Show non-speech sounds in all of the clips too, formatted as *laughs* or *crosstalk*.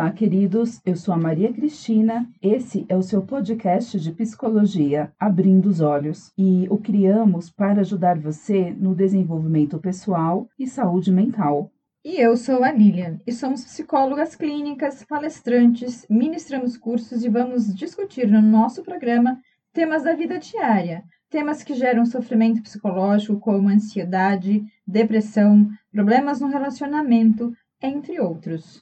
Olá, queridos. Eu sou a Maria Cristina. Esse é o seu podcast de psicologia, Abrindo os Olhos, e o criamos para ajudar você no desenvolvimento pessoal e saúde mental. E eu sou a Lilian, e somos psicólogas clínicas, palestrantes, ministramos cursos e vamos discutir no nosso programa temas da vida diária, temas que geram sofrimento psicológico, como ansiedade, depressão, problemas no relacionamento, entre outros.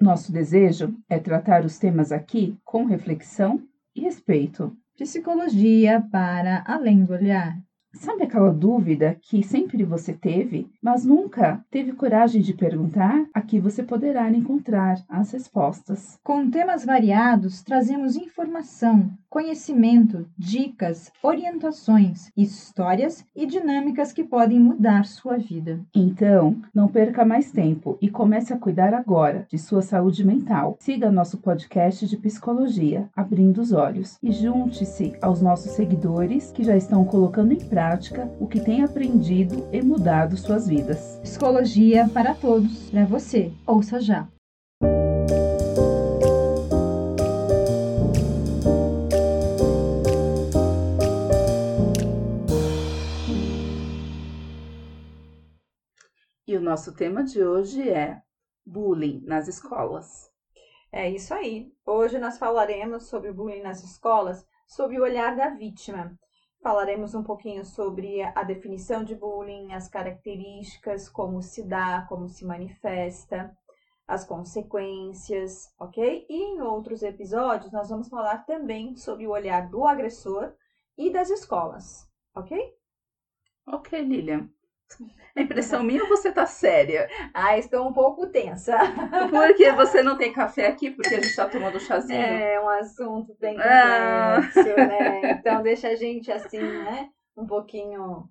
Nosso desejo é tratar os temas aqui com reflexão e respeito. Psicologia para além do olhar. Sabe aquela dúvida que sempre você teve, mas nunca teve coragem de perguntar? Aqui você poderá encontrar as respostas. Com temas variados, trazemos informação, conhecimento, dicas, orientações, histórias e dinâmicas que podem mudar sua vida. Então, não perca mais tempo e comece a cuidar agora de sua saúde mental. Siga nosso podcast de psicologia, Abrindo os Olhos, e junte-se aos nossos seguidores que já estão colocando em prática o que tem aprendido e mudado suas vidas. Psicologia para todos, para você. Ouça já. E o nosso tema de hoje é bullying nas escolas. É isso aí. Hoje nós falaremos sobre o bullying nas escolas, sob o olhar da vítima. Falaremos um pouquinho sobre a definição de bullying, as características, como se dá, como se manifesta, as consequências, ok? E em outros episódios nós vamos falar também sobre o olhar do agressor e das escolas, ok? Ok, Lilian. A impressão minha ou você tá séria? Ah, estou um pouco tensa. *laughs* Porque você não tem café aqui, porque a gente tá tomando chazinho. É um assunto bem ah. complexo, ah. né? Então deixa a gente assim, né? Um pouquinho.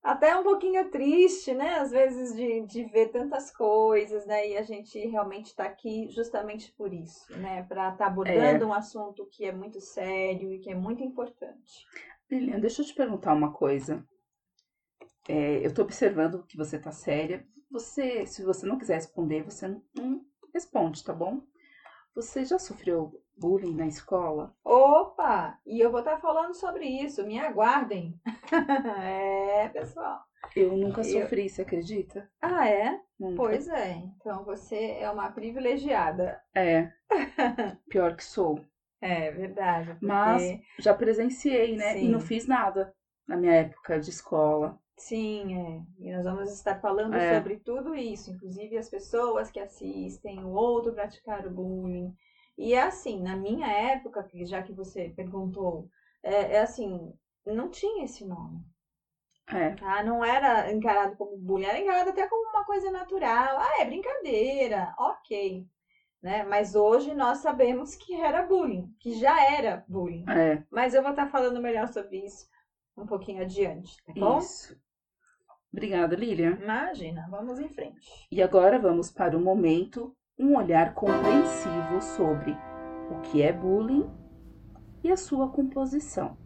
Até um pouquinho triste, né? Às vezes de, de ver tantas coisas, né? E a gente realmente está aqui justamente por isso, né? Para estar tá abordando é. um assunto que é muito sério e que é muito importante. Lilian, deixa eu te perguntar uma coisa. É, eu estou observando que você está séria. Você, se você não quiser responder, você não, não responde, tá bom? Você já sofreu bullying na escola? Opa! E eu vou estar tá falando sobre isso. Me aguardem. *laughs* é, pessoal. Eu nunca sofri, eu... você acredita? Ah, é? Nunca. Pois é. Então você é uma privilegiada. É. *laughs* Pior que sou. É verdade. Porque... Mas já presenciei, né? Sim. E não fiz nada na minha época de escola. Sim, é. E nós vamos estar falando é. sobre tudo isso, inclusive as pessoas que assistem, o outro praticar o bullying. E é assim, na minha época, já que você perguntou, é, é assim, não tinha esse nome. É. Tá? Não era encarado como bullying, era encarado até como uma coisa natural. Ah, é brincadeira, ok. Né? Mas hoje nós sabemos que era bullying, que já era bullying. É. Mas eu vou estar falando melhor sobre isso um pouquinho adiante, tá bom? Isso. Obrigada, Lilian. Imagina, vamos em frente. E agora vamos para o momento um olhar compreensivo sobre o que é bullying e a sua composição.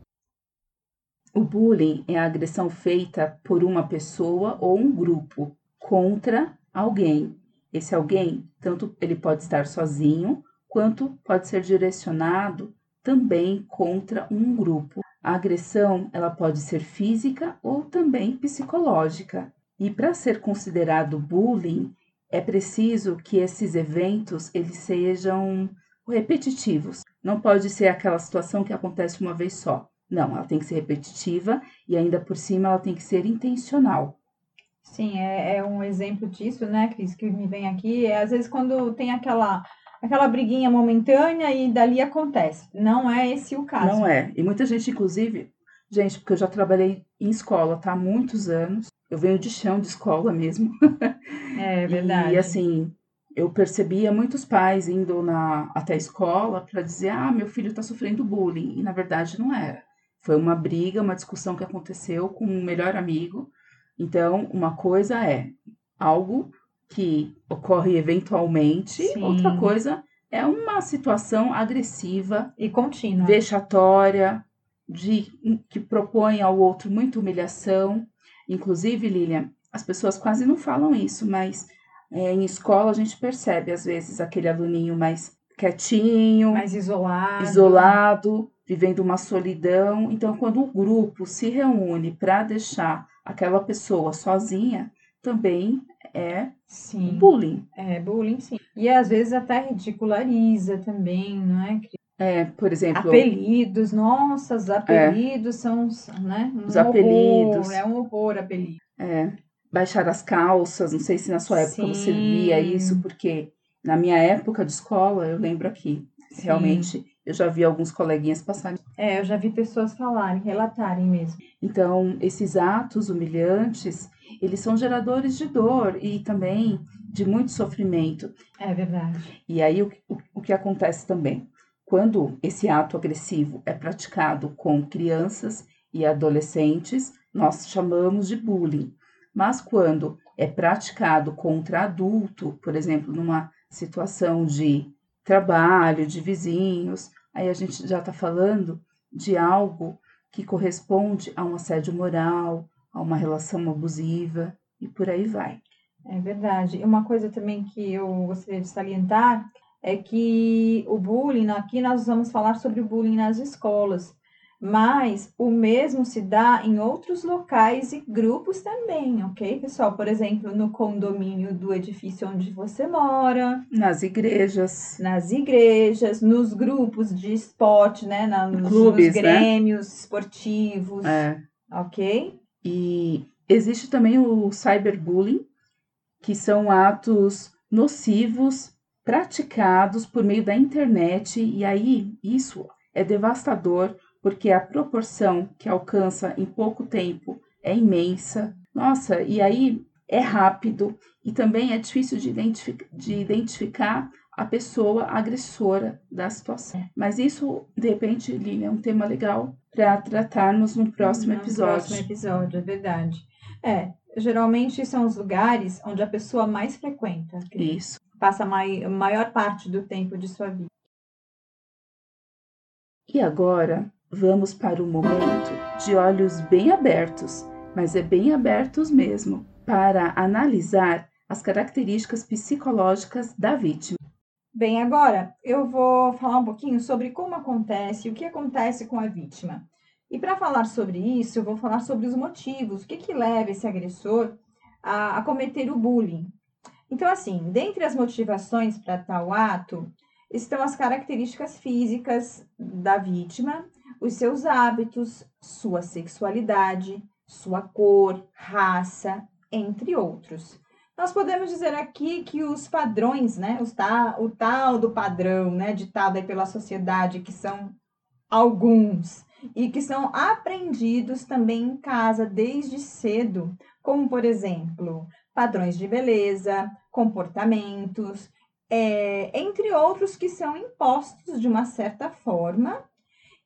O bullying é a agressão feita por uma pessoa ou um grupo contra alguém. Esse alguém, tanto ele pode estar sozinho, quanto pode ser direcionado também contra um grupo. A agressão ela pode ser física ou também psicológica. E para ser considerado bullying, é preciso que esses eventos eles sejam repetitivos. Não pode ser aquela situação que acontece uma vez só. Não, ela tem que ser repetitiva e ainda por cima ela tem que ser intencional. Sim, é, é um exemplo disso, né, Cris, que me vem aqui. É às vezes quando tem aquela aquela briguinha momentânea e dali acontece. Não é esse o caso. Não é. E muita gente, inclusive, gente, porque eu já trabalhei em escola, tá? Há muitos anos. Eu venho de chão de escola mesmo. *laughs* É verdade. E assim, eu percebia muitos pais indo na, até a escola para dizer: ah, meu filho está sofrendo bullying. E na verdade não era. Foi uma briga, uma discussão que aconteceu com um melhor amigo. Então, uma coisa é algo que ocorre eventualmente, Sim. outra coisa é uma situação agressiva e contínua, vexatória, de que propõe ao outro muita humilhação. Inclusive, Lilian, as pessoas quase não falam isso, mas É, em escola a gente percebe, às vezes, aquele aluninho mais quietinho, mais isolado. isolado, vivendo uma solidão. Então, quando o grupo se reúne para deixar aquela pessoa sozinha, também é sim. bullying. É bullying, sim. E às vezes até ridiculariza também, não é? É, por exemplo. Apelidos, nossa, os apelidos é. são, né? Um os apelidos. Horror, é um horror apelido. É. Baixar as calças, não sei se na sua época Sim. você via isso, porque na minha época de escola, eu lembro aqui, Sim. realmente, eu já vi alguns coleguinhas passarem. É, eu já vi pessoas falarem, relatarem mesmo. Então, esses atos humilhantes, eles são geradores de dor e também de muito sofrimento. É verdade. E aí, o, o, o que acontece também? Quando esse ato agressivo é praticado com crianças e adolescentes, nós chamamos de bullying. Mas quando é praticado contra adulto, por exemplo, numa situação de trabalho, de vizinhos, aí a gente já está falando de algo que corresponde a um assédio moral, a uma relação abusiva e por aí vai. É verdade. E uma coisa também que eu gostaria de salientar é que o bullying, aqui nós vamos falar sobre o bullying nas escolas, mas o mesmo se dá em outros locais e grupos também, ok, pessoal? Por exemplo, no condomínio do edifício onde você mora, nas igrejas, nas igrejas, nos grupos de esporte, né? Nos, Clubes, nos né? grêmios né? esportivos, é. ok? E existe também o cyberbullying, que são atos nocivos praticados por meio da internet, e aí isso é devastador, porque a proporção que alcança em pouco tempo é imensa. Nossa, e aí é rápido e também é difícil de, de identificar a pessoa agressora da situação. Mas isso, de repente, Lilian, é um tema legal para tratarmos no próximo no episódio. No próximo episódio, é verdade. É, geralmente são os lugares onde a pessoa mais frequenta. Isso passa a maior parte do tempo de sua vida. E agora vamos para o momento de olhos bem abertos, mas é bem abertos mesmo, para analisar as características psicológicas da vítima. Bem, agora eu vou falar um pouquinho sobre como acontece, o que acontece com a vítima. E para falar sobre isso, eu vou falar sobre os motivos, o que, que leva esse agressor a, a cometer o bullying. Então, assim, dentre as motivações para tal ato estão as características físicas da vítima, os seus hábitos, sua sexualidade, sua cor, raça, entre outros. Nós podemos dizer aqui que os padrões, né, os ta, o tal do padrão, né, ditado aí pela sociedade, que são alguns e que são aprendidos também em casa desde cedo, como por exemplo, padrões de beleza, comportamentos, é, entre outros que são impostos de uma certa forma,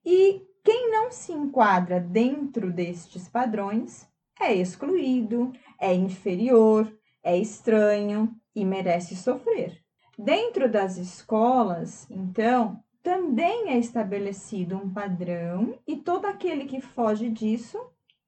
e quem não se enquadra dentro destes padrões é excluído, é inferior, é estranho e merece sofrer. Dentro das escolas, então, também é estabelecido um padrão e todo aquele que foge disso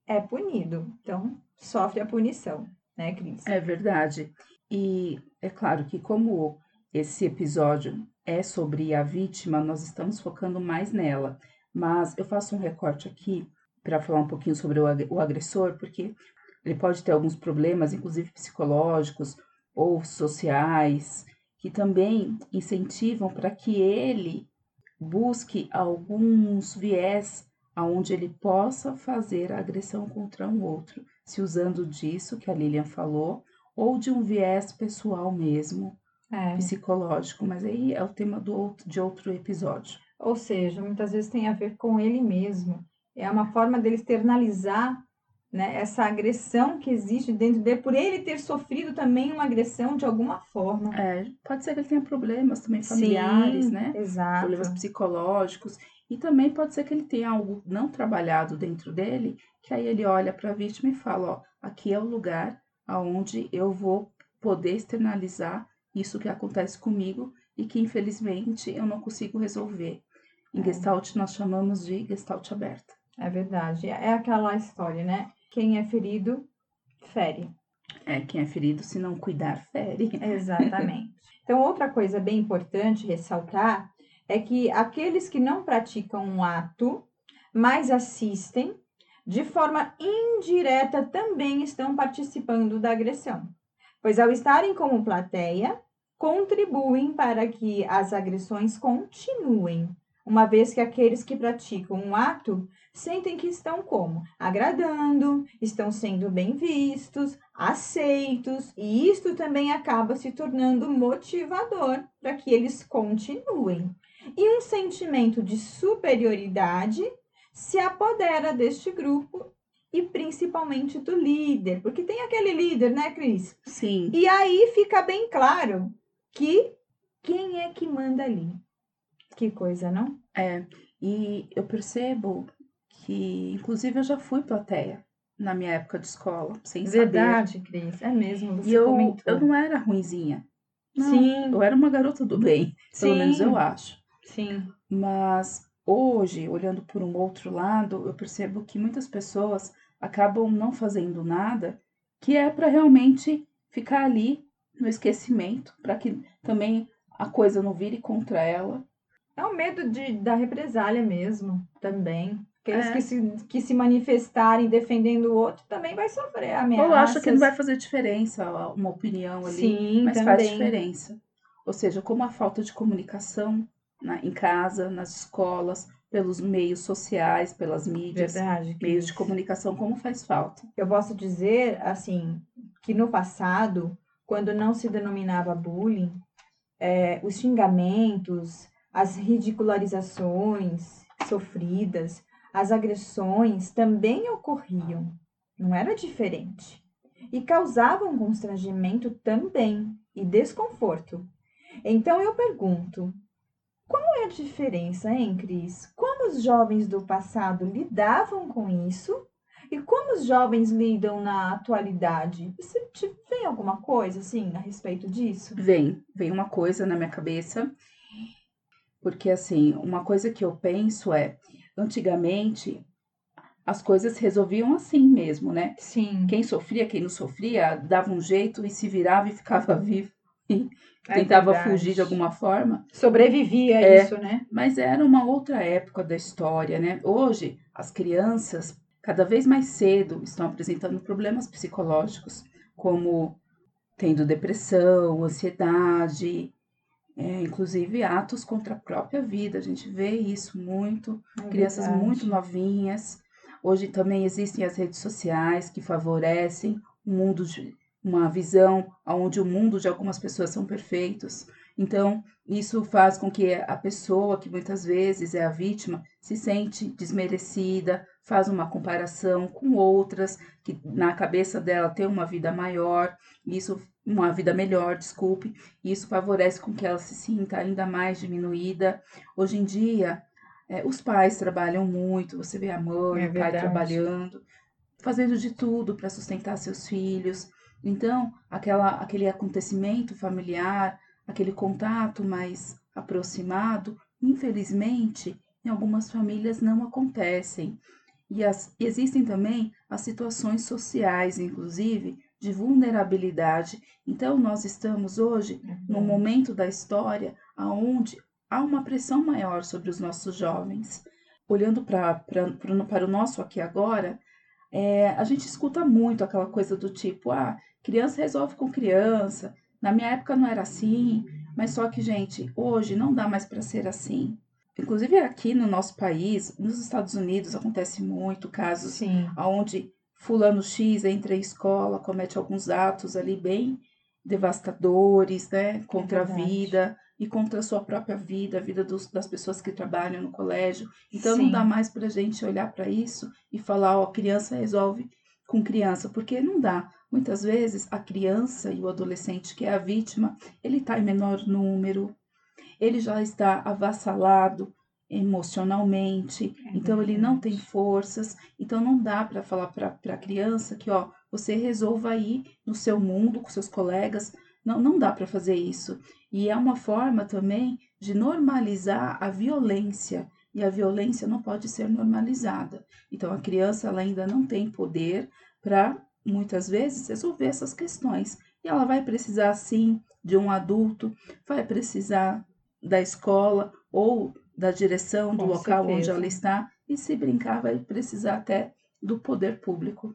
é punido. Então, sofre a punição né, Cris? É verdade. E é claro que, como esse episódio é sobre a vítima, nós estamos focando mais nela. Mas eu faço um recorte aqui para falar um pouquinho sobre o agressor, porque ele pode ter alguns problemas, inclusive psicológicos ou sociais, que também incentivam para que ele busque alguns viés aonde ele possa fazer a agressão contra um outro se usando disso que a Lilian falou, ou de um viés pessoal mesmo, é. psicológico, mas aí é o tema do, de outro episódio. Ou seja, muitas vezes tem a ver com ele mesmo. É uma forma dele externalizar né, essa agressão que existe dentro dele, por ele ter sofrido também uma agressão de alguma forma. É, pode ser que ele tenha problemas também familiares, Sim, né? Exato. Problemas psicológicos. E também pode ser que ele tenha algo não trabalhado dentro dele, que aí ele olha para a vítima e fala, ó, aqui é o lugar aonde eu vou poder externalizar isso que acontece comigo e que infelizmente eu não consigo resolver. Em é. Gestalt nós chamamos de Gestalt aberta. É verdade. É aquela história, né? Quem é ferido, fere. É, quem é ferido, se não cuidar, fere. Exatamente. *laughs* Então, outra coisa bem importante ressaltar é que aqueles que não praticam um ato, mas assistem, de forma indireta também estão participando da agressão, pois ao estarem como plateia, contribuem para que as agressões continuem, uma vez que aqueles que praticam um ato sentem que estão como? Agradando, estão sendo bem vistos, aceitos, e isto também acaba se tornando motivador para que eles continuem. E um sentimento de superioridade se apodera deste grupo e principalmente do líder, porque tem aquele líder, né, Cris? Sim. E aí fica bem claro que quem é que manda ali. Que coisa, não? É, e eu percebo que, inclusive, eu já fui plateia na minha época de escola, sem Verdade, saber. Cris, é mesmo. Você E eu, comentou. eu não era ruinzinha. Não, Sim, Eu era uma garota do bem, pelo Sim. menos eu acho. sim, Mas hoje, olhando por um outro lado, eu percebo que muitas pessoas acabam não fazendo nada que é para realmente ficar ali no esquecimento, para que também a coisa não vire contra ela. É o medo de, da represália mesmo, também. Aqueles É. que, se, que se manifestarem defendendo o outro também vai sofrer ameaças. Ou acha que não vai fazer diferença uma opinião ali, Sim, mas também. faz diferença. Ou seja, como a falta de comunicação na- em casa, nas escolas, pelos meios sociais, pelas mídias, Verdade. meios de comunicação, como faz falta. Eu posso dizer, assim, que no passado, quando não se denominava bullying, é, os xingamentos, as ridicularizações sofridas, as agressões também ocorriam. Não era diferente. E causavam constrangimento também e desconforto. Então eu pergunto: qual é a diferença, hein, Cris? Como os jovens do passado lidavam com isso e como os jovens lidam na atualidade? Você te vem alguma coisa assim a respeito disso? Vem, vem uma coisa na minha cabeça, porque assim, uma coisa que eu penso é, antigamente as coisas resolviam assim mesmo, né? Sim. Quem sofria, quem não sofria, dava um jeito e se virava e ficava *laughs* vivo e É tentava verdade. fugir de alguma forma. Sobrevivia É. isso, né? Mas era uma outra época da história, né? Hoje, as crianças, cada vez mais cedo, estão apresentando problemas psicológicos, como tendo depressão, ansiedade, é, inclusive atos contra a própria vida. A gente vê isso muito, É crianças verdade. muito novinhas. Hoje também existem as redes sociais que favorecem um mundo de uma visão onde o mundo de algumas pessoas são perfeitos. Então, isso faz com que a pessoa, que muitas vezes é a vítima, se sente desmerecida, faz uma comparação com outras que na cabeça dela tem uma vida maior, isso uma vida melhor, desculpe, e isso favorece com que ela se sinta ainda mais diminuída. Hoje em dia, é, os pais trabalham muito, você vê a mãe, É o pai trabalhando, fazendo de tudo para sustentar seus filhos. Então, aquela, aquele acontecimento familiar, aquele contato mais aproximado, infelizmente, em algumas famílias não acontecem. E as, existem também as situações sociais, inclusive, de vulnerabilidade. Então, nós estamos hoje num momento da história onde há uma pressão maior sobre os nossos jovens. Olhando pra, pra, pro- para o nosso aqui agora, é, a gente escuta muito aquela coisa do tipo, ah, criança resolve com criança. Na minha época não era assim, mas só que, gente, hoje não dá mais para ser assim. Inclusive aqui no nosso país, nos Estados Unidos, acontece muito casos Sim. onde fulano X entra em escola, comete alguns atos ali bem devastadores, né, contra a verdade. vida e contra a sua própria vida, a vida dos- das pessoas que trabalham no colégio. Então não Sim. dá mais para a gente olhar para isso e falar, ó, criança resolve com criança, porque não dá. Muitas vezes a criança e o adolescente que é a vítima, ele está em menor número, ele já está avassalado emocionalmente, É então ele não tem forças, então não dá para falar para a criança que, ó, você resolva aí no seu mundo com seus colegas, não, não dá para fazer isso. E é uma forma também de normalizar a violência, e a violência não pode ser normalizada. Então a criança ela ainda não tem poder para muitas vezes, resolver essas questões. E ela vai precisar, sim, de um adulto, vai precisar da escola ou da direção do Com local onde certeza. ela está, e se brincar, vai precisar até do poder público,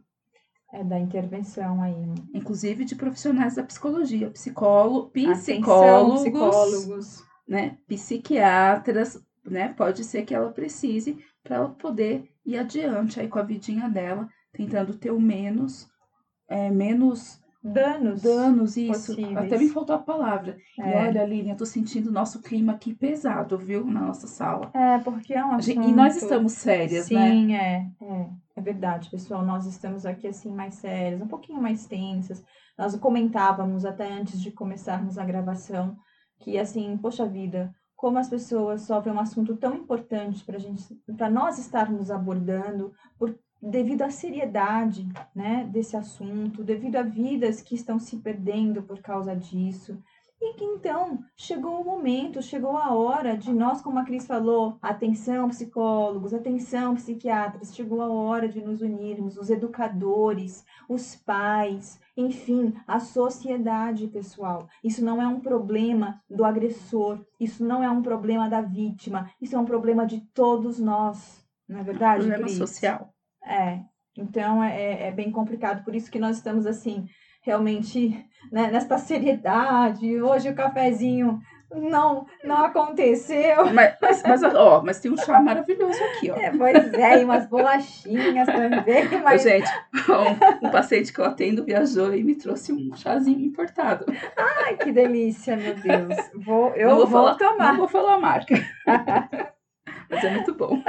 É da intervenção aí. inclusive de profissionais da psicologia, psicólogo, Atenção, psicólogos, psicólogos. né, psiquiatras, né, pode ser que ela precise para ela poder ir adiante aí com a vidinha dela, tentando ter o menos, é, menos Danos. danos, isso. possíveis. Até me faltou a palavra. E É. olha, Aline, eu tô sentindo o nosso clima aqui pesado, viu, na nossa sala. É, porque é um assunto... gente- E nós estamos sérias, né? Sim, é, é. É verdade, pessoal. Nós estamos aqui, assim, mais sérias, um pouquinho mais tensas. Nós comentávamos até antes de começarmos a gravação que, assim, poxa vida, como as pessoas sofrem um assunto tão importante para gente, para nós estarmos abordando, por, devido à seriedade, né, desse assunto, devido a vidas que estão se perdendo por causa disso. E que então chegou o momento, chegou a hora de nós, como a Cris falou, atenção psicólogos, atenção psiquiatras, chegou a hora de nos unirmos, os educadores, os pais, enfim, a sociedade, pessoal. Isso não é um problema do agressor, isso não é um problema da vítima, isso é um problema de todos nós, não é verdade? Problema Cris? social. É, então é, é bem complicado, por isso que nós estamos assim, realmente, né, nesta seriedade. Hoje o cafezinho não não aconteceu. Mas, mas, mas, ó, mas tem um chá maravilhoso aqui, ó. É, pois é, e umas bolachinhas também, mas Gente, um, um paciente que eu atendo viajou e me trouxe um chazinho importado. ai, que delícia, meu Deus. Vou, eu Não vou, vou falar, tomar. Não vou falar a marca. *laughs* Mas é muito bom. *laughs*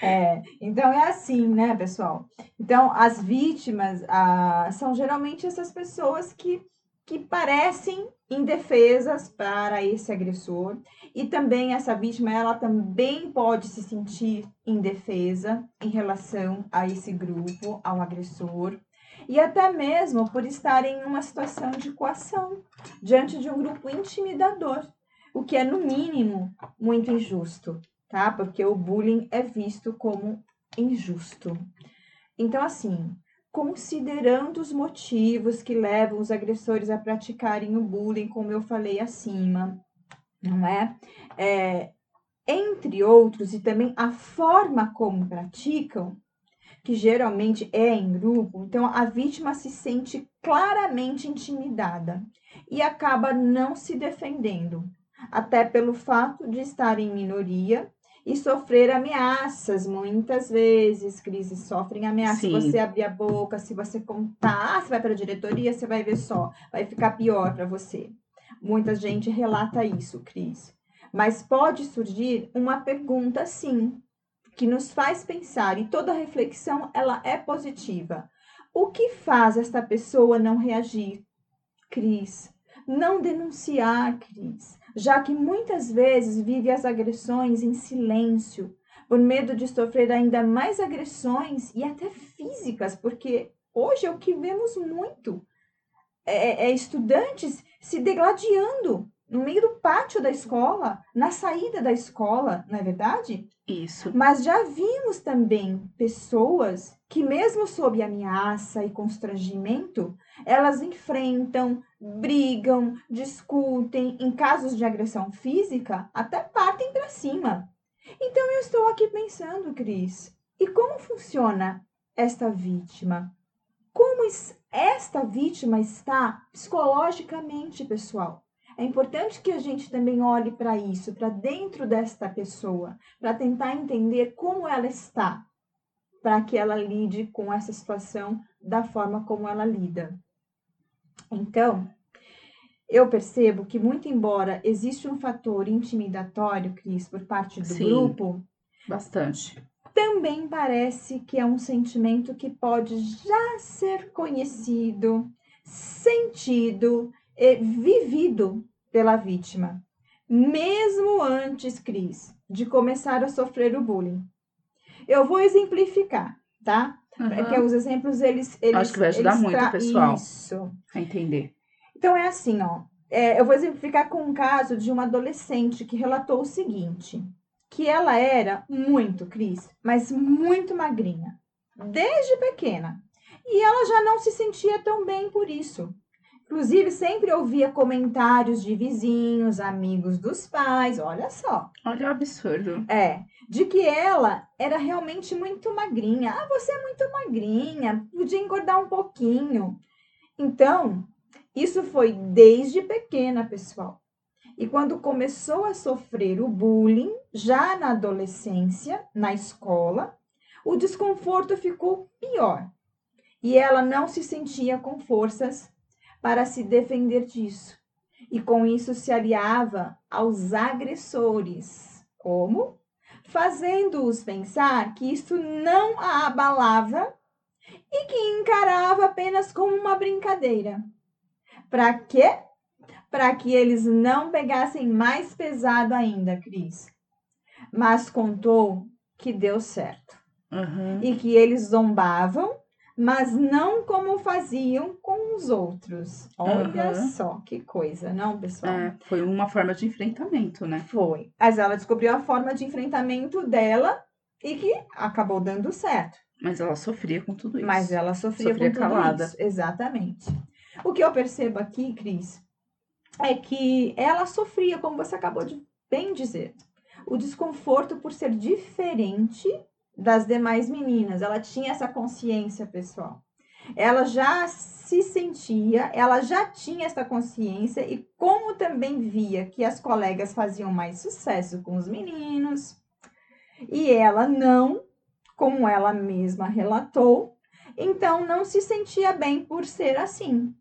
É, então é assim, né, pessoal? Então, as vítimas ah, são geralmente essas pessoas que, que parecem indefesas para esse agressor. E também essa vítima, ela também pode se sentir indefesa em relação a esse grupo, ao agressor. E até mesmo por estar em uma situação de coação diante de um grupo intimidador, o que é, no mínimo, muito injusto tá? Porque o bullying é visto como injusto. Então, assim, considerando os motivos que levam os agressores a praticarem o bullying, como eu falei acima, não é? é entre outros, e também a forma como praticam, que geralmente é em grupo, então a vítima se sente claramente intimidada e acaba não se defendendo, até pelo fato de estar em minoria e sofrer ameaças muitas vezes. Crises sofrem ameaças. Se você abrir a boca, se você contar, você vai para a diretoria, você vai ver só, vai ficar pior para você. Muita gente relata isso, Cris. Mas pode surgir uma pergunta, sim, que nos faz pensar, e toda reflexão ela é positiva. O que faz esta pessoa não reagir? Cris, não denunciar, Cris, já que muitas vezes vive as agressões em silêncio, por medo de sofrer ainda mais agressões e até físicas, porque hoje é o que vemos muito. É, é estudantes se degladiando no meio do pátio da escola, na saída da escola, não é verdade? Isso. Mas já vimos também pessoas que, mesmo sob ameaça e constrangimento, elas enfrentam, brigam, discutem, em casos de agressão física, até partem para cima. Então eu estou aqui pensando, Cris, e como funciona esta vítima? Como es- esta vítima está psicologicamente, pessoal? É importante que a gente também olhe para isso, para dentro desta pessoa, para tentar entender como ela está, para que ela lide com essa situação da forma como ela lida. Então, eu percebo que, muito embora exista um fator intimidatório, Cris, por parte do Sim. grupo, Bastante. também parece que é um sentimento que pode já ser conhecido, sentido e vivido pela vítima, mesmo antes, Cris, de começar a sofrer o bullying. Eu vou exemplificar, tá? É que Aham. os exemplos, eles... eles Acho que vai ajudar muito tra- pessoal. Isso. A entender. Então é assim, ó. É, eu vou exemplificar com um caso de uma adolescente que relatou o seguinte: que ela era muito, Cris, mas muito magrinha, desde pequena. E ela já não se sentia tão bem por isso. Inclusive, sempre ouvia comentários de vizinhos, amigos dos pais, olha só. Olha o absurdo. É, de que ela era realmente muito magrinha. Ah, você é muito magrinha, podia engordar um pouquinho. Então, isso foi desde pequena, pessoal. E quando começou a sofrer o bullying, já na adolescência, na escola, o desconforto ficou pior. E ela não se sentia com forças para se defender disso. E com isso se aliava aos agressores. Como? Fazendo-os pensar que isso não a abalava e que encarava apenas como uma brincadeira. Para quê? Para que eles não pegassem mais pesado ainda, Cris. Mas contou que deu certo. Uhum. E que eles zombavam, mas não como faziam com os outros. Olha Uhum. só que coisa, não, pessoal? É, foi uma forma de enfrentamento, né? Foi. Mas ela descobriu a forma de enfrentamento dela e que acabou dando certo. Mas ela sofria com tudo isso. Mas ela sofria, Sofria com tudo calada. isso. Exatamente. O que eu percebo aqui, Cris, é que ela sofria, como você acabou de bem dizer, o desconforto por ser diferente das demais meninas. Ela tinha essa consciência, pessoal. Ela já se sentia, ela já tinha essa consciência e como também via que as colegas faziam mais sucesso com os meninos e ela não, como ela mesma relatou, então não se sentia bem por ser assim.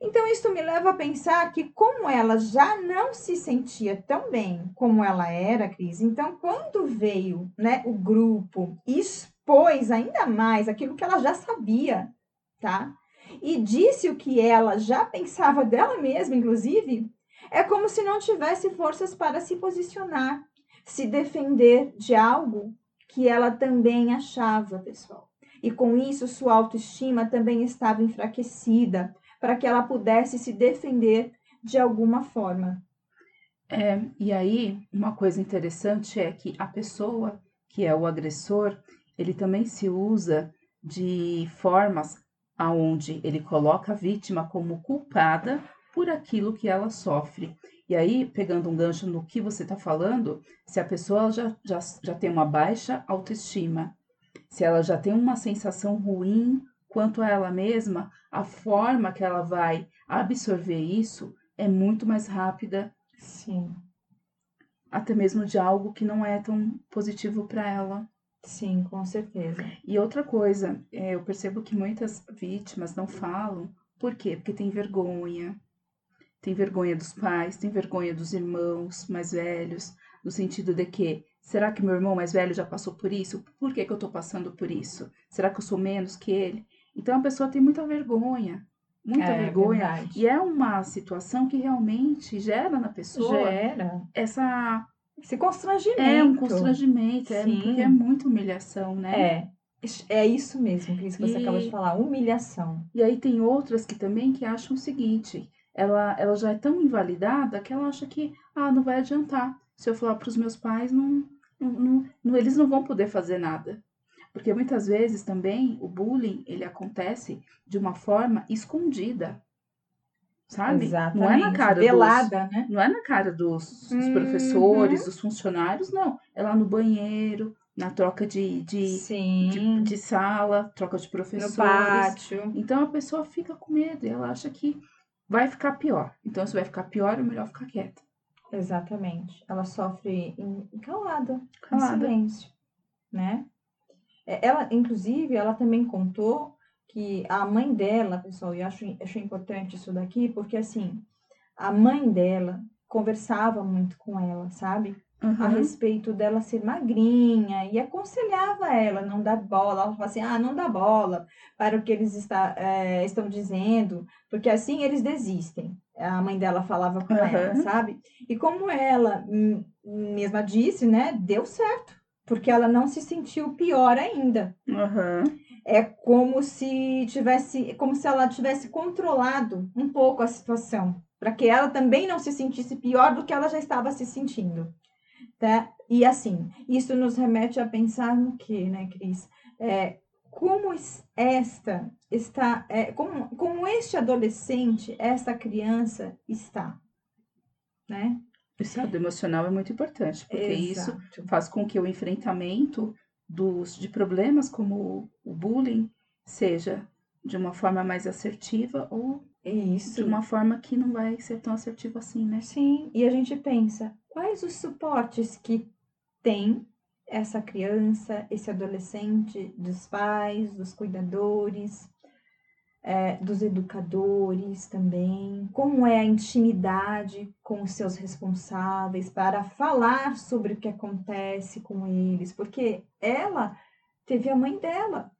Então isso me leva a pensar que como ela já não se sentia tão bem como ela era, Cris, então quando veio, né, o grupo e expôs ainda mais aquilo que ela já sabia, tá? E disse o que ela já pensava dela mesma, inclusive, é como se não tivesse forças para se posicionar, se defender de algo que ela também achava, pessoal. E com isso, sua autoestima também estava enfraquecida para que ela pudesse se defender de alguma forma. É, e aí, uma coisa interessante é que a pessoa que é o agressor, ele também se usa de formas aonde ele coloca a vítima como culpada por aquilo que ela sofre. E aí, pegando um gancho no que você está falando, se a pessoa já, já, já tem uma baixa autoestima, se ela já tem uma sensação ruim quanto a ela mesma, a forma que ela vai absorver isso é muito mais rápida, Sim, até mesmo de algo que não é tão positivo para ela. sim, com certeza. E outra coisa, é, eu percebo que muitas vítimas não falam. Por quê? Porque tem vergonha. Tem vergonha dos pais, tem vergonha dos irmãos mais velhos, no sentido de que, será que meu irmão mais velho já passou por isso? Por que, que eu tô passando por isso? Será que eu sou menos que ele? Então a pessoa tem muita vergonha, muita É, vergonha. verdade. E é uma situação que realmente gera na pessoa Gera essa. esse constrangimento. É um constrangimento, é, porque é muita humilhação, né? É, é isso mesmo, Cris, que você E- acabou de falar, humilhação. E aí tem outras que também que acham o seguinte, ela, ela já é tão invalidada que ela acha que, ah, não vai adiantar. Se eu falar para os meus pais, não, não- não- eles não vão poder fazer nada. Porque muitas vezes também o bullying, ele acontece de uma forma escondida. Sabe? Exatamente. Não é na cara dos, Velada, né? não é na cara dos, dos Uhum. professores, dos funcionários, não. É lá no banheiro, na troca de, de, de, de sala, troca de professores. no pátio. Então a pessoa fica com medo e ela acha que vai ficar pior. Então, se vai ficar pior, é melhor ficar quieta. Exatamente. Ela sofre em- calada, Calada. em silêncio, né? É, Ela, inclusive, ela também contou que a mãe dela, pessoal, e eu acho, achei importante isso daqui, porque assim, a mãe dela conversava muito com ela, sabe? a Uhum. respeito dela ser magrinha e aconselhava ela a não dar bola. Ela falava assim: ah, não dá bola para o que eles está, eh, estão dizendo, porque assim eles desistem. A mãe dela falava com ela, Aham. sabe? E como ela mesma disse, né, deu certo, porque ela não se sentiu pior ainda. Uhum. É como se tivesse, como se ela tivesse controlado um pouco a situação, para que ela também não se sentisse pior do que ela já estava se sentindo, tá? E assim, isso nos remete a pensar no que, né, Cris? É, como esta está, é, como, como este adolescente, esta criança está, né? O estado emocional é muito importante, porque Exato. isso faz com que o enfrentamento dos, de problemas como o bullying seja de uma forma mais assertiva ou isso. de uma forma que não vai ser tão assertiva assim, né? Sim, e a gente pensa, quais os suportes que tem essa criança, esse adolescente, dos pais, dos cuidadores, é, dos educadores também, como é a intimidade com os seus responsáveis para falar sobre o que acontece com eles, porque ela teve a mãe dela,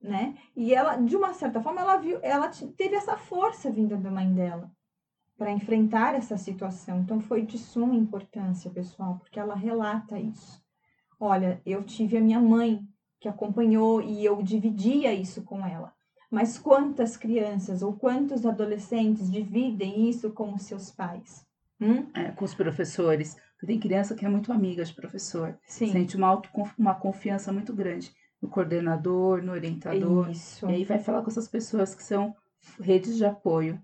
né? E ela, de uma certa forma, ela viu, ela teve essa força vinda da mãe dela para enfrentar essa situação. Então foi de suma importância, pessoal, porque ela relata isso. Olha, eu tive a minha mãe que acompanhou e eu dividia isso com ela. Mas quantas crianças ou quantos adolescentes dividem isso com os seus pais? Hum? É, com os professores. Tem criança que é muito amiga de professor. Sim. Sente uma, auto, uma confiança muito grande no coordenador, no orientador. Isso. E aí vai falar com essas pessoas que são redes de apoio.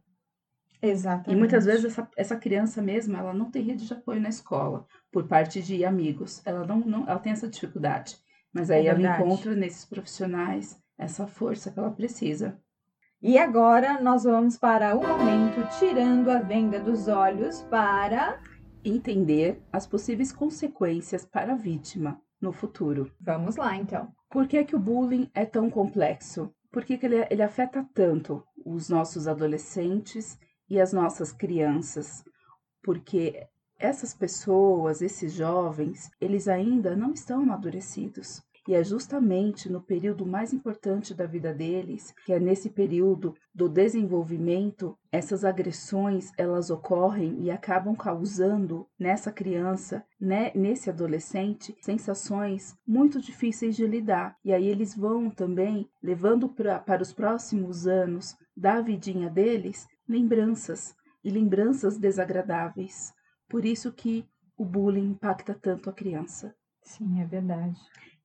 Exatamente. E muitas vezes essa, essa criança mesmo, ela não tem rede de apoio na escola, por parte de amigos. Ela não, não ela tem essa dificuldade. Mas aí é ela encontra nesses profissionais essa força que ela precisa. E agora nós vamos para o momento tirando a venda dos olhos para entender as possíveis consequências para a vítima no futuro. Vamos lá, então. Por que, que o bullying é tão complexo? Por que, que ele, ele afeta tanto os nossos adolescentes e as nossas crianças, porque essas pessoas, esses jovens, eles ainda não estão amadurecidos. E é justamente no período mais importante da vida deles, que é nesse período do desenvolvimento, essas agressões elas ocorrem e acabam causando nessa criança, né, nesse adolescente, sensações muito difíceis de lidar. E aí eles vão também levando pra, para os próximos anos da vidinha deles lembranças e lembranças desagradáveis. Por isso que o bullying impacta tanto a criança. Sim, é verdade.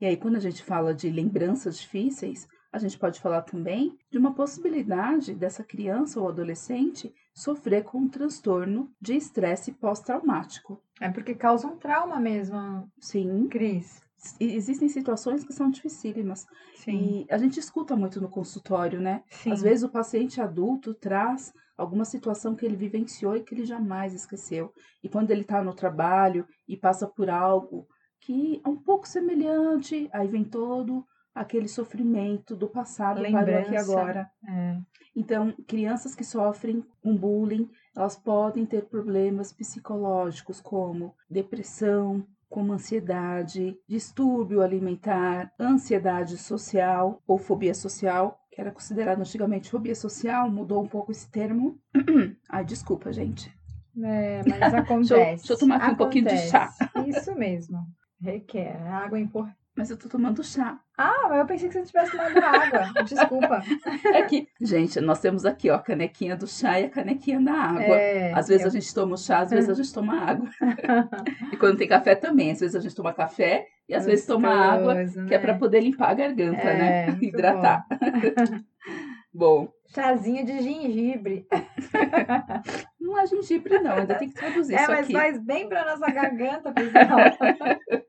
E aí, quando a gente fala de lembranças difíceis, a gente pode falar também de uma possibilidade dessa criança ou adolescente sofrer com um transtorno de estresse pós-traumático. É porque causa um trauma mesmo. Sim. Cris. Existem situações que são dificílimas. Sim. E a gente escuta muito no consultório, né? Sim. Às vezes o paciente adulto traz alguma situação que ele vivenciou e que ele jamais esqueceu. E quando ele está no trabalho e passa por algo que é um pouco semelhante, aí vem todo aquele sofrimento do passado para aqui agora. É. Então, crianças que sofrem um bullying, elas podem ter problemas psicológicos como depressão, como ansiedade, distúrbio alimentar, ansiedade social ou fobia social, que era considerado antigamente fobia social, mudou um pouco esse termo. *clears throat* Ai, desculpa, gente. É, mas acontece. *laughs* deixa, eu, deixa, eu, tomar aqui acontece. um pouquinho de chá. Isso mesmo. Requer. Água é importante. Mas eu tô tomando chá. Ah, mas eu pensei que você estivesse tomando água. Desculpa. *laughs* É que, gente, nós temos aqui, ó, a canequinha do chá e a canequinha da água. É, às vezes eu... a gente toma o chá, às vezes a gente toma água. *laughs* e quando tem café também, às vezes a gente toma café e às Gostoso, vezes toma água, né? que é para né? poder limpar a garganta, é, né? *laughs* Hidratar. Bom. bom. Chazinho de gengibre. Não é gengibre, não, ainda tem que traduzir é, isso aqui. É, mas faz bem para nossa garganta, pessoal.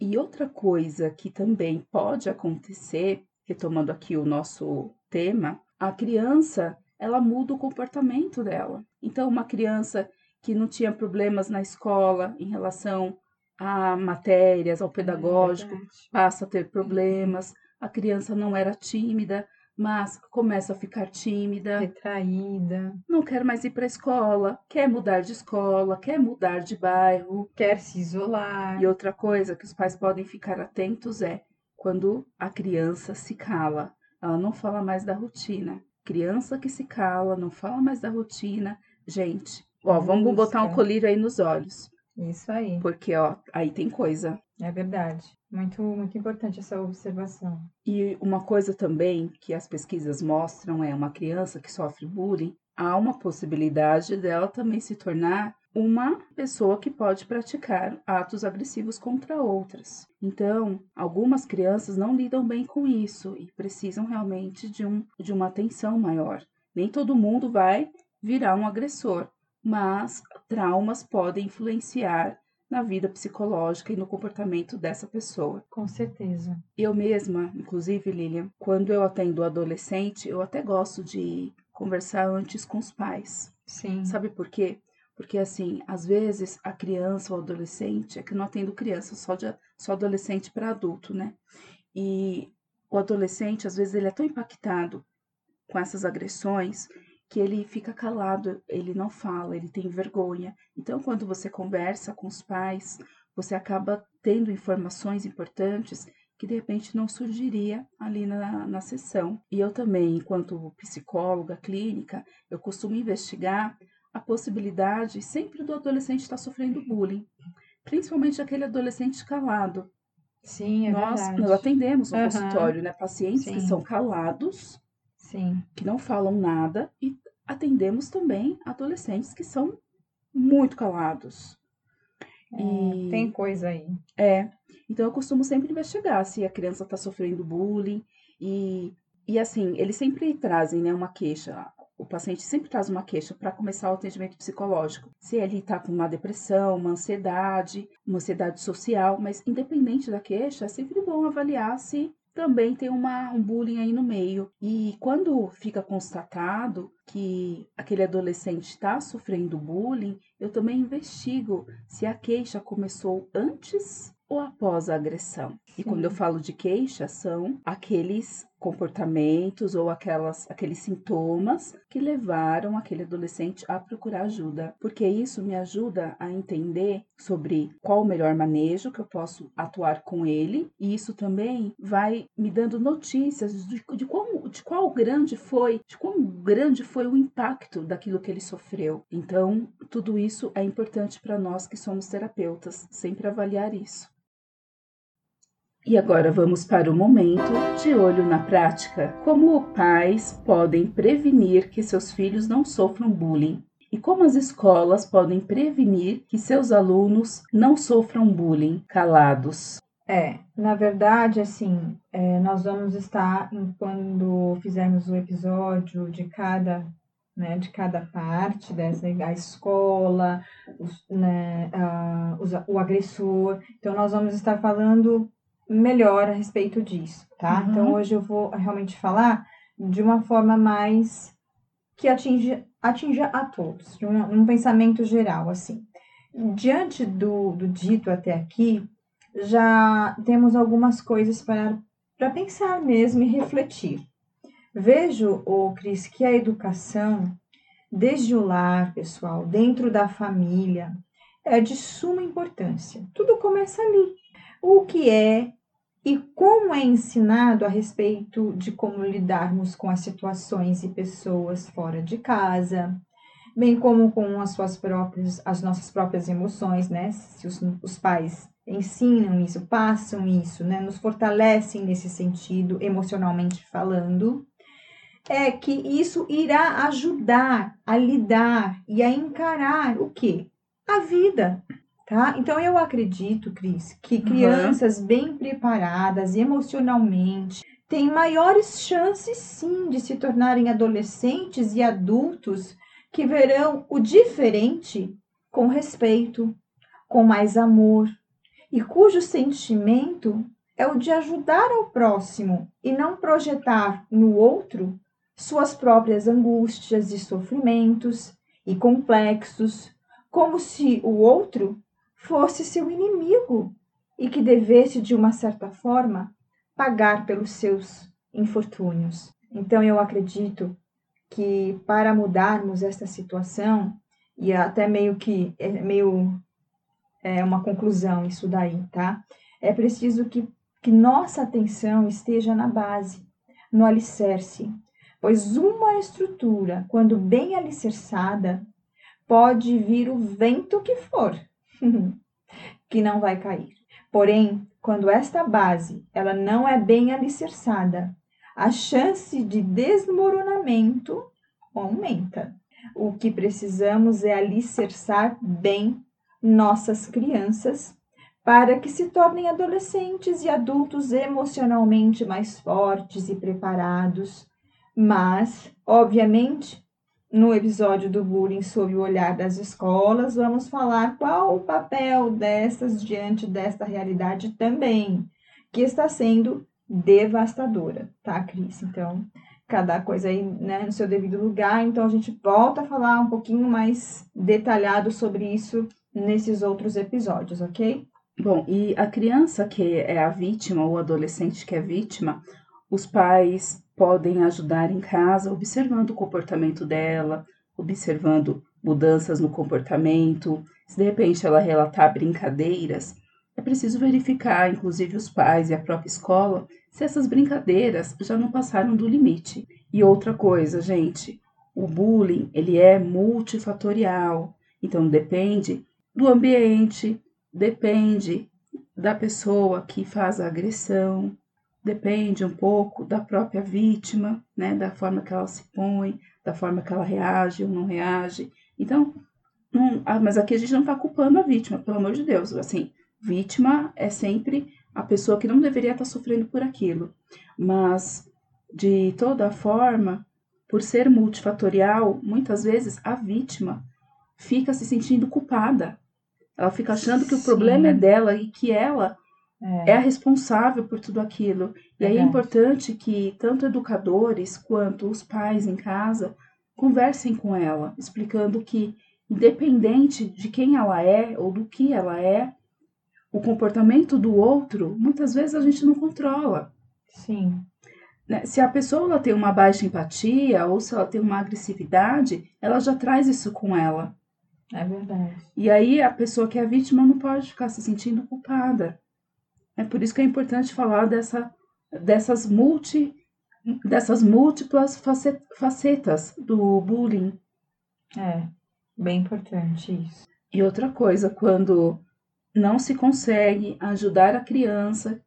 E outra coisa que também pode acontecer, retomando aqui o nosso tema, a criança, ela muda o comportamento dela. Então, uma criança que não tinha problemas na escola em relação a matérias, ao pedagógico, é passa a ter problemas. A criança não era tímida, mas começa a ficar tímida, retraída, não quer mais ir para a escola, quer mudar de escola, quer mudar de bairro, quer se isolar. E outra coisa que os pais podem ficar atentos é quando a criança se cala, ela não fala mais da rotina. Criança que se cala, não fala mais da rotina. Gente, ó, vamos botar um colírio aí nos olhos. Isso aí. Porque, ó, aí tem coisa. É verdade. Muito, muito importante essa observação. E uma coisa também que as pesquisas mostram é uma criança que sofre bullying, há uma possibilidade dela também se tornar uma pessoa que pode praticar atos agressivos contra outras. Então, algumas crianças não lidam bem com isso e precisam realmente de, um, de uma atenção maior. Nem todo mundo vai virar um agressor, mas traumas podem influenciar na vida psicológica e no comportamento dessa pessoa. Com certeza. Eu mesma, inclusive, Lilian, quando eu atendo adolescente, eu até gosto de conversar antes com os pais. Sim. Sabe por quê? Porque, assim, às vezes a criança ou adolescente, é que não atendo criança, só, de, só adolescente para adulto, né? E o adolescente, às vezes, ele é tão impactado com essas agressões que ele fica calado, ele não fala, ele tem vergonha. Então, quando você conversa com os pais, você acaba tendo informações importantes que de repente não surgiria ali na, na sessão. E eu também, enquanto psicóloga clínica, eu costumo investigar a possibilidade sempre do adolescente estar sofrendo bullying, principalmente aquele adolescente calado. Sim, é nós, verdade. nós atendemos no uhum. consultório, né, pacientes Sim. que são calados, Sim. que não falam nada, e atendemos também adolescentes que são muito calados. É, e... Tem coisa aí. É. Então eu costumo sempre investigar se a criança está sofrendo bullying e e assim, eles sempre trazem né, uma queixa o paciente sempre traz uma queixa para começar o atendimento psicológico. Se ele está com uma depressão, uma ansiedade, uma ansiedade social, mas independente da queixa, é sempre bom avaliar se também tem uma, um bullying aí no meio. E quando fica constatado que aquele adolescente está sofrendo bullying, eu também investigo se a queixa começou antes ou após a agressão. Sim. E quando eu falo de queixa, são aqueles comportamentos ou aquelas, aqueles sintomas que levaram aquele adolescente a procurar ajuda, porque isso me ajuda a entender sobre qual o melhor manejo que eu posso atuar com ele, e isso também vai me dando notícias de, de, como, de qual grande foi, de quão grande foi o impacto daquilo que ele sofreu. Então, tudo isso é importante para nós que somos terapeutas, sempre avaliar isso. E agora vamos para o momento de olho na prática. Como pais podem prevenir que seus filhos não sofram bullying? E como as escolas podem prevenir que seus alunos não sofram bullying calados? É, na verdade, assim, é, nós vamos estar, quando fizermos o episódio de cada, né, de cada parte dessa, a escola, os, né, a, os, o agressor, então nós vamos estar falando melhor a respeito disso, tá? Uhum. Então hoje eu vou realmente falar de uma forma mais que atinge, atinja a todos, de um, pensamento geral, assim. Diante do, do dito até aqui, já temos algumas coisas para, para pensar mesmo e refletir. Vejo, o Cris, que a educação, desde o lar, pessoal, dentro da família, é de suma importância. Tudo começa ali o que é e como é ensinado a respeito de como lidarmos com as situações e pessoas fora de casa, bem como com as suas próprias, as nossas próprias emoções, né? Se os, os pais ensinam isso, passam isso, né? Nos fortalecem nesse sentido, emocionalmente falando, é que isso irá ajudar a lidar e a encarar o que? A vida, Tá? Então eu acredito, Cris, que crianças uhum. bem preparadas emocionalmente têm maiores chances sim de se tornarem adolescentes e adultos que verão o diferente com respeito, com mais amor e cujo sentimento é o de ajudar ao próximo e não projetar no outro suas próprias angústias e sofrimentos e complexos, como se o outro fosse seu inimigo e que devesse, de uma certa forma, pagar pelos seus infortúnios. Então, eu acredito que para mudarmos esta situação, e até meio que é meio é uma conclusão isso daí, tá? É preciso que, que nossa atenção esteja na base, no alicerce, pois uma estrutura, quando bem alicerçada, pode vir o vento que for, *laughs* que não vai cair. Porém, quando esta base ela não é bem alicerçada, a chance de desmoronamento aumenta. O que precisamos é alicerçar bem nossas crianças para que se tornem adolescentes e adultos emocionalmente mais fortes e preparados. Mas, obviamente, no episódio do bullying sob o olhar das escolas, vamos falar qual o papel dessas diante desta realidade também, que está sendo devastadora, tá, Cris? Então, cada coisa aí né, no seu devido lugar. Então, a gente volta a falar um pouquinho mais detalhado sobre isso nesses outros episódios, ok? Bom, e a criança que é a vítima, ou o adolescente que é vítima, os pais podem ajudar em casa observando o comportamento dela, observando mudanças no comportamento. Se de repente ela relatar brincadeiras, é preciso verificar, inclusive os pais e a própria escola, se essas brincadeiras já não passaram do limite. E outra coisa, gente, o bullying, ele é multifatorial. Então depende do ambiente, depende da pessoa que faz a agressão, depende um pouco da própria vítima, né, da forma que ela se põe, da forma que ela reage ou não reage. Então, não, ah, mas aqui a gente não está culpando a vítima, pelo amor de Deus. Assim, vítima é sempre a pessoa que não deveria estar tá sofrendo por aquilo. Mas, de toda forma, por ser multifatorial, muitas vezes a vítima fica se sentindo culpada. Ela fica achando que o problema é dela e que ela é. é a responsável por tudo aquilo. E aí é importante que tanto educadores quanto os pais em casa conversem com ela, explicando que, independente de quem ela é ou do que ela é, o comportamento do outro, muitas vezes a gente não controla. Sim. Né, se a pessoa tem uma baixa empatia ou se ela tem uma agressividade, ela já traz isso com ela. É verdade. E aí a pessoa que é vítima não pode ficar se sentindo culpada. É por isso que é importante falar dessa, dessas, multi, dessas múltiplas facetas do bullying. É, bem importante isso. E outra coisa, quando não se consegue ajudar a criança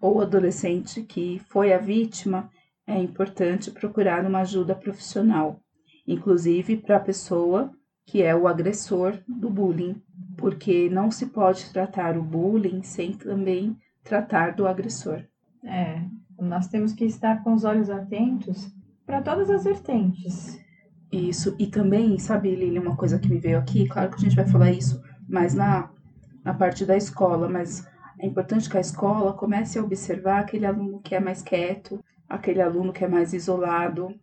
ou adolescente que foi a vítima, é importante procurar uma ajuda profissional, inclusive para a pessoa que é o agressor do bullying, porque não se pode tratar o bullying sem também tratar do agressor. É, nós temos que estar com os olhos atentos para todas as vertentes. Isso, e também, sabe, Lili, uma coisa que me veio aqui, claro que a gente vai falar isso mais na, na parte da escola, mas é importante que a escola comece a observar aquele aluno que é mais quieto, aquele aluno que é mais isolado.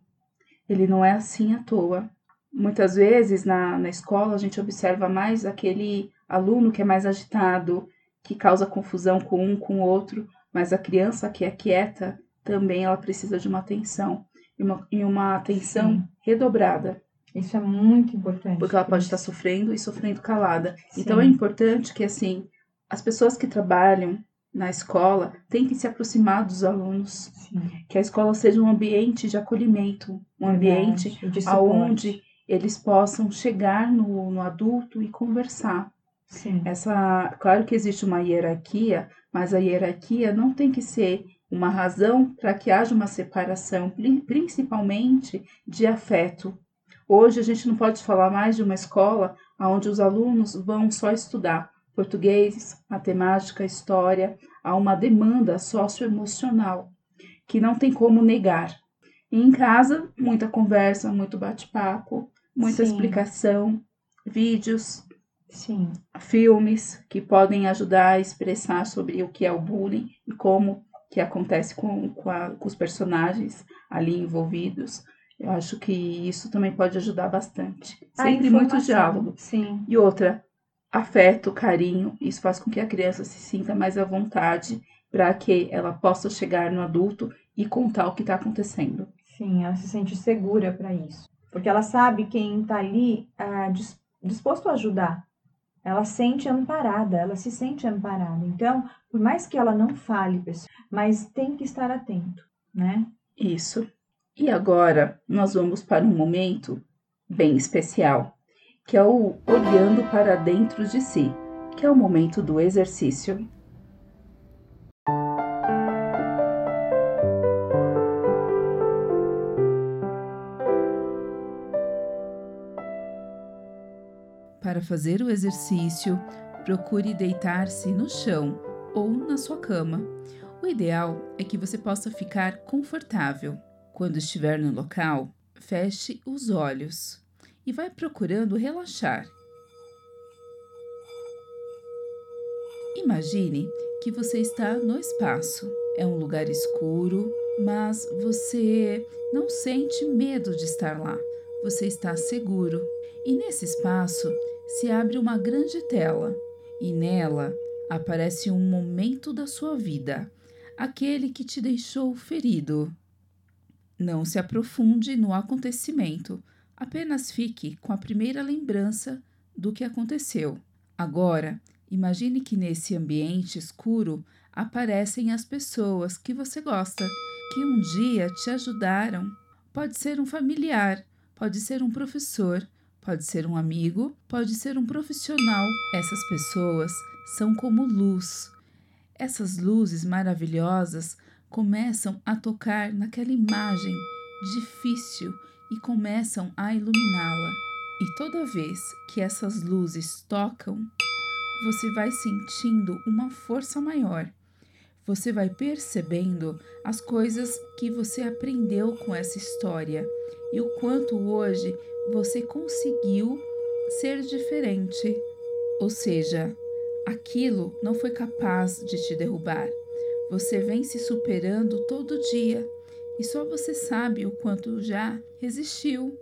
Ele não é assim à toa. Muitas vezes na, na escola a gente observa mais aquele aluno que é mais agitado, que causa confusão com um com o outro, mas a criança que é quieta também ela precisa de uma atenção e uma, e uma atenção Sim. redobrada. Isso é muito importante. Porque ela pode estar sofrendo e sofrendo calada. Sim. Então é importante que assim as pessoas que trabalham na escola tentem se aproximar dos alunos, Sim. que a escola seja um ambiente de acolhimento, um ambiente onde eles possam chegar no, no adulto e conversar. Sim. Essa, claro que existe uma hierarquia, mas a hierarquia não tem que ser uma razão para que haja uma separação, principalmente de afeto. Hoje a gente não pode falar mais de uma escola onde os alunos vão só estudar português, matemática, história, há uma demanda socioemocional que não tem como negar. E em casa, muita conversa, muito bate-papo, muita Sim. explicação, vídeos, Sim. filmes que podem ajudar a expressar sobre o que é o bullying e como que acontece com, com, a, com os personagens ali envolvidos. Eu acho que isso também pode ajudar bastante. Sempre muito diálogo. Sim. E outra, afeto, carinho. Isso faz com que a criança se sinta mais à vontade para que ela possa chegar no adulto e contar o que está acontecendo. Sim, ela se sente segura para isso. Porque ela sabe quem está ali é, disposto a ajudar. Ela sente amparada, ela se sente amparada. Então, por mais que ela não fale, pessoal, mas tem que estar atento, né? Isso. E agora nós vamos para um momento bem especial, que é o olhando para dentro de si, que é o momento do exercício. Para fazer o exercício, procure deitar-se no chão ou na sua cama. O ideal é que você possa ficar confortável. Quando estiver no local, feche os olhos e vai procurando relaxar. Imagine que você está no espaço. É um lugar escuro, mas você não sente medo de estar lá. Você está seguro. E nesse espaço se abre uma grande tela, e nela aparece um momento da sua vida, aquele que te deixou ferido. Não se aprofunde no acontecimento, apenas fique com a primeira lembrança do que aconteceu. Agora, imagine que nesse ambiente escuro aparecem as pessoas que você gosta, que um dia te ajudaram. Pode ser um familiar, pode ser um professor, pode ser um amigo, pode ser um profissional. Essas pessoas são como luz. Essas luzes maravilhosas começam a tocar naquela imagem difícil e começam a iluminá-la. E toda vez que essas luzes tocam, você vai sentindo uma força maior. Você vai percebendo as coisas que você aprendeu com essa história e o quanto hoje você conseguiu ser diferente. Ou seja, aquilo não foi capaz de te derrubar. Você vem se superando todo dia e só você sabe o quanto já resistiu.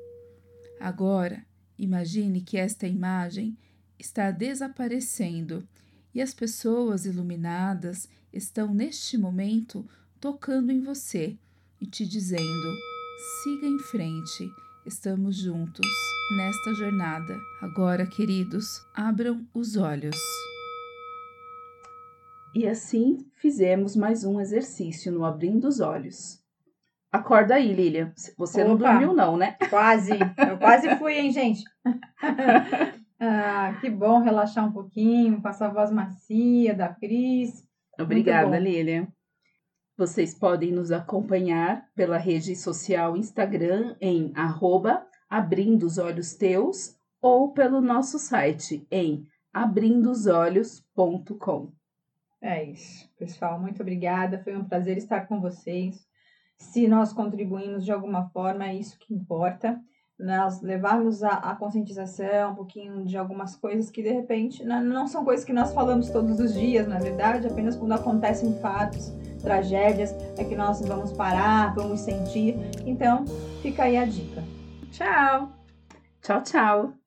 Agora, imagine que esta imagem está desaparecendo e as pessoas iluminadas estão neste momento tocando em você e te dizendo: siga em frente, estamos juntos nesta jornada. Agora, queridos, abram os olhos. E assim fizemos mais um exercício no abrindo os olhos. Acorda aí, Lilia. Você Opa, não dormiu, não, né? Quase. Eu quase fui, hein, gente? *laughs* ah, que bom relaxar um pouquinho com essa voz macia da Cris. Obrigada, Lilia. Vocês podem nos acompanhar pela rede social Instagram em arroba abrindo os olhos teus ou pelo nosso site em abrindosolhos.com. É isso, pessoal. Muito obrigada. Foi um prazer estar com vocês. Se nós contribuímos de alguma forma, é isso que importa. Nós levarmos a, a conscientização, um pouquinho de algumas coisas que de repente não, não são coisas que nós falamos todos os dias, na verdade, apenas quando acontecem fatos, tragédias, é que nós vamos parar, vamos sentir. Então, fica aí a dica. Tchau! Tchau, tchau!